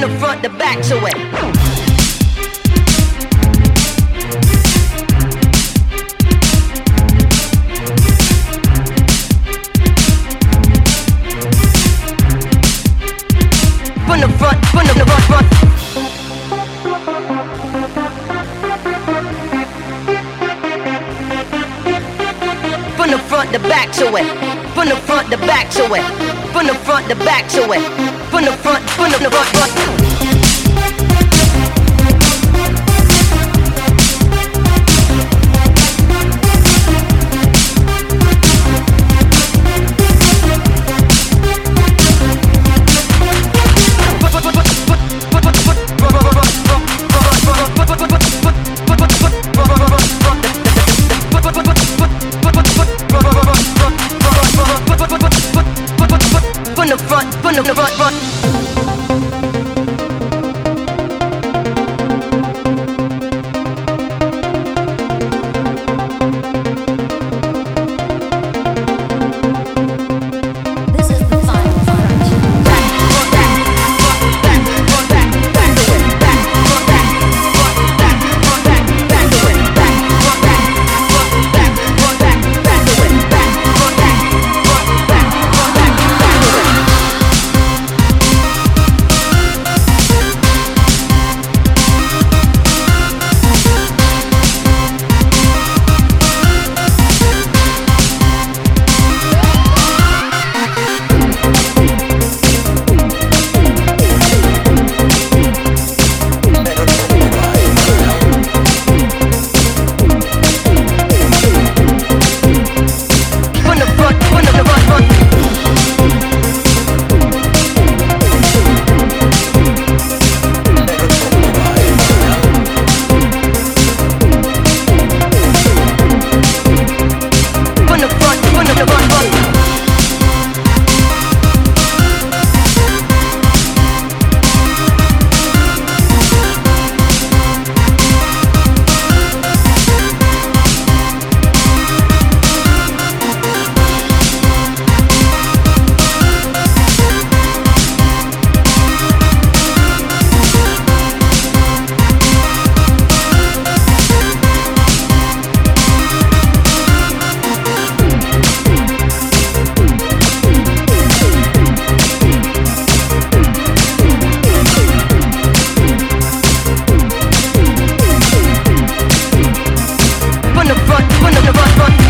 the front, the back to it. From the front, from the front, front. From the front, the back to it. From the front, the back to it. From the front, the back to it. From the front, from the front, front. From the front, from the front, front. The front,